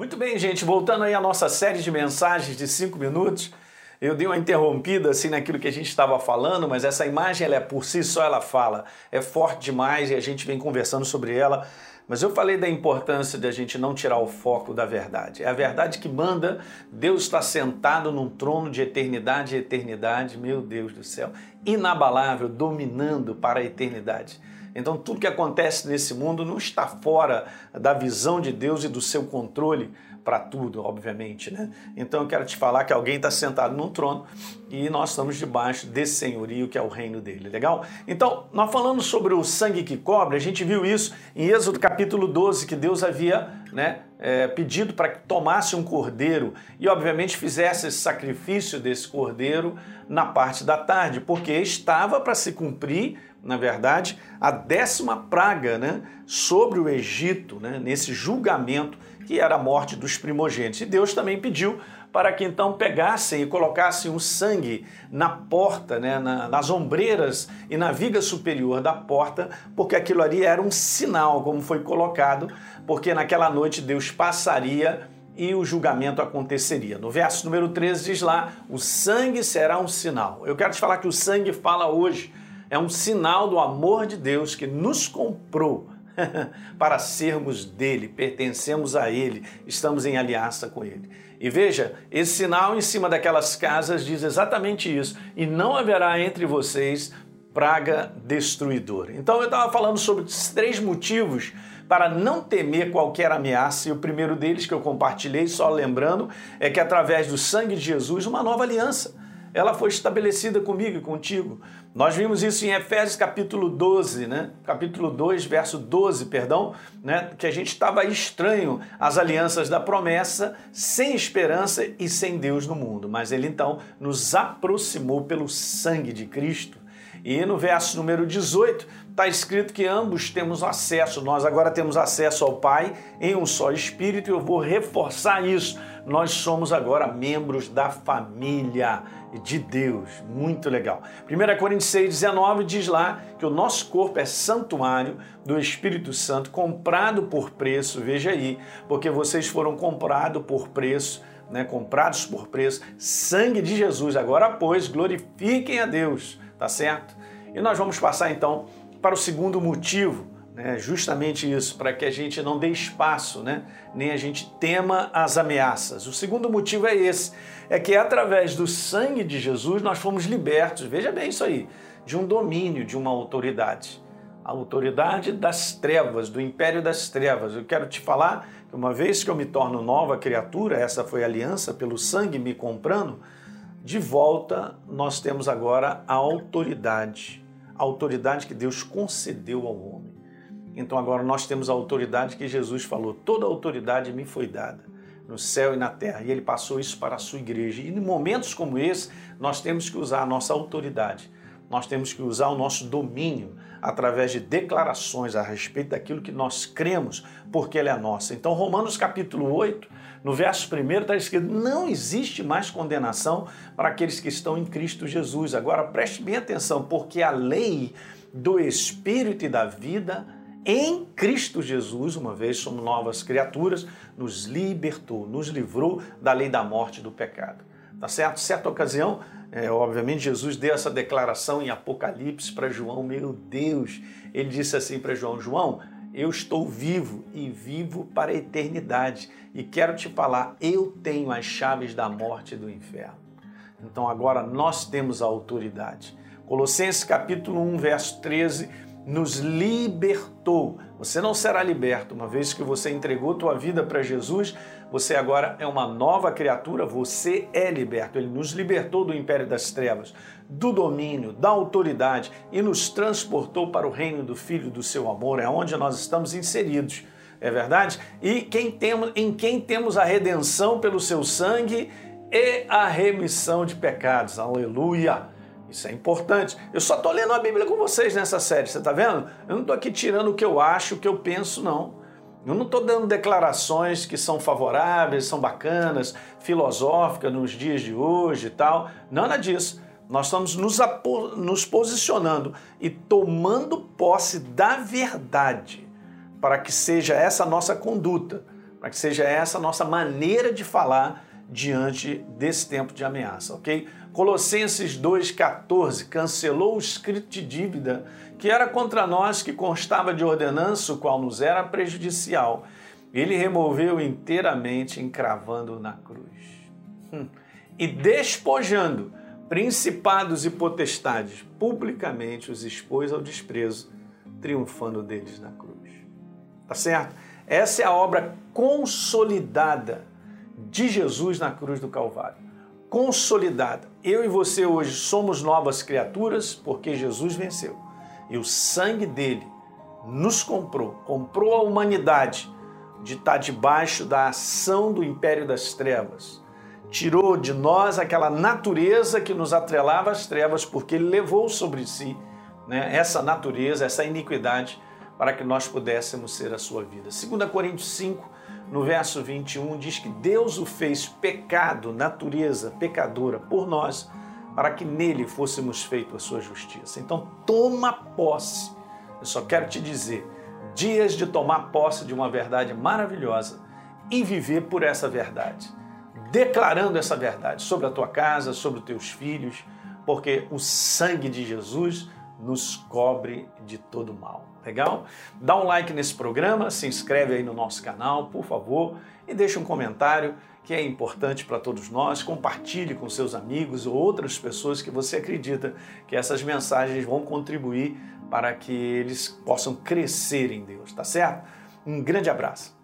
Muito bem, gente, voltando aí à nossa série de mensagens de cinco minutos. Eu dei uma interrompida assim naquilo que a gente estava falando, mas essa imagem ela é por si só ela fala, é forte demais e a gente vem conversando sobre ela. Mas eu falei da importância de a gente não tirar o foco da verdade. É a verdade que manda. Deus está sentado num trono de eternidade e eternidade, meu Deus do céu, inabalável, dominando para a eternidade. Então, tudo que acontece nesse mundo não está fora da visão de Deus e do seu controle para tudo, obviamente, né? Então, eu quero te falar que alguém está sentado num trono e nós estamos debaixo desse senhorio que é o reino dele, legal? Então, nós falamos sobre o sangue que cobre, a gente viu isso em Êxodo capítulo 12, que Deus havia né, é, pedido para que tomasse um cordeiro e, obviamente, fizesse esse sacrifício desse cordeiro na parte da tarde, porque estava para se cumprir na verdade, a décima praga né, sobre o Egito, né, nesse julgamento que era a morte dos primogênitos. E Deus também pediu para que então pegassem e colocassem o sangue na porta, né, na, nas ombreiras e na viga superior da porta, porque aquilo ali era um sinal, como foi colocado, porque naquela noite Deus passaria e o julgamento aconteceria. No verso número 13 diz lá: o sangue será um sinal. Eu quero te falar que o sangue fala hoje é um sinal do amor de Deus que nos comprou para sermos dele, pertencemos a ele, estamos em aliança com ele. E veja, esse sinal em cima daquelas casas diz exatamente isso: e não haverá entre vocês praga destruidora. Então eu estava falando sobre três motivos para não temer qualquer ameaça, e o primeiro deles que eu compartilhei, só lembrando, é que através do sangue de Jesus, uma nova aliança ela foi estabelecida comigo e contigo. Nós vimos isso em Efésios capítulo 12, né? Capítulo 2, verso 12, perdão, né? Que a gente estava estranho às alianças da promessa, sem esperança e sem Deus no mundo. Mas ele então nos aproximou pelo sangue de Cristo. E no verso número 18 está escrito que ambos temos acesso, nós agora temos acesso ao Pai em um só Espírito, e eu vou reforçar isso. Nós somos agora membros da família de Deus. Muito legal. 1 Coríntios 6, 19 diz lá que o nosso corpo é santuário do Espírito Santo, comprado por preço, veja aí, porque vocês foram comprados por preço. Né, comprados por preço, sangue de Jesus. Agora, pois, glorifiquem a Deus, tá certo? E nós vamos passar então para o segundo motivo, né, justamente isso, para que a gente não dê espaço, né, nem a gente tema as ameaças. O segundo motivo é esse, é que através do sangue de Jesus nós fomos libertos, veja bem isso aí, de um domínio, de uma autoridade. A autoridade das trevas, do império das trevas. Eu quero te falar que uma vez que eu me torno nova criatura, essa foi a aliança pelo sangue me comprando, de volta nós temos agora a autoridade a autoridade que Deus concedeu ao homem. Então agora nós temos a autoridade que Jesus falou: toda autoridade me foi dada no céu e na terra. E ele passou isso para a sua igreja. E em momentos como esse, nós temos que usar a nossa autoridade. Nós temos que usar o nosso domínio através de declarações a respeito daquilo que nós cremos, porque ela é nossa. Então, Romanos capítulo 8, no verso 1 está escrito: não existe mais condenação para aqueles que estão em Cristo Jesus. Agora preste bem atenção, porque a lei do Espírito e da vida em Cristo Jesus, uma vez somos novas criaturas, nos libertou, nos livrou da lei da morte e do pecado. Tá certo? Certa ocasião, é, obviamente, Jesus deu essa declaração em Apocalipse para João. Meu Deus, ele disse assim para João: João, eu estou vivo e vivo para a eternidade. E quero te falar, eu tenho as chaves da morte e do inferno. Então agora nós temos a autoridade. Colossenses capítulo 1, verso 13, nos libertou. Você não será liberto, uma vez que você entregou tua vida para Jesus, você agora é uma nova criatura, você é liberto. Ele nos libertou do império das trevas, do domínio, da autoridade e nos transportou para o reino do Filho do seu amor, é onde nós estamos inseridos. É verdade? E quem temos, em quem temos a redenção pelo seu sangue e a remissão de pecados. Aleluia! Isso é importante. Eu só estou lendo a Bíblia com vocês nessa série, você está vendo? Eu não estou aqui tirando o que eu acho, o que eu penso, não. Eu não estou dando declarações que são favoráveis, são bacanas, filosóficas nos dias de hoje e tal. Nada disso. Nós estamos nos, nos posicionando e tomando posse da verdade para que seja essa nossa conduta para que seja essa a nossa maneira de falar diante desse tempo de ameaça, ok? Colossenses 2,14 cancelou o escrito de dívida que era contra nós, que constava de ordenança, o qual nos era prejudicial. Ele removeu inteiramente, encravando na cruz. Hum. E despojando principados e potestades, publicamente os expôs ao desprezo, triunfando deles na cruz. Tá certo? Essa é a obra consolidada de Jesus na cruz do Calvário. Consolidada. Eu e você hoje somos novas criaturas porque Jesus venceu. E o sangue dele nos comprou, comprou a humanidade de estar debaixo da ação do império das trevas. Tirou de nós aquela natureza que nos atrelava às trevas, porque ele levou sobre si né, essa natureza, essa iniquidade para que nós pudéssemos ser a sua vida. 2 Coríntios 5, no verso 21, diz que Deus o fez pecado, natureza pecadora, por nós, para que nele fôssemos feitos a sua justiça. Então, toma posse. Eu só quero te dizer, dias de tomar posse de uma verdade maravilhosa e viver por essa verdade, declarando essa verdade sobre a tua casa, sobre os teus filhos, porque o sangue de Jesus nos cobre de todo mal. Legal? Dá um like nesse programa, se inscreve aí no nosso canal, por favor, e deixa um comentário que é importante para todos nós. Compartilhe com seus amigos ou outras pessoas que você acredita que essas mensagens vão contribuir para que eles possam crescer em Deus, tá certo? Um grande abraço.